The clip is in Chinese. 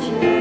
天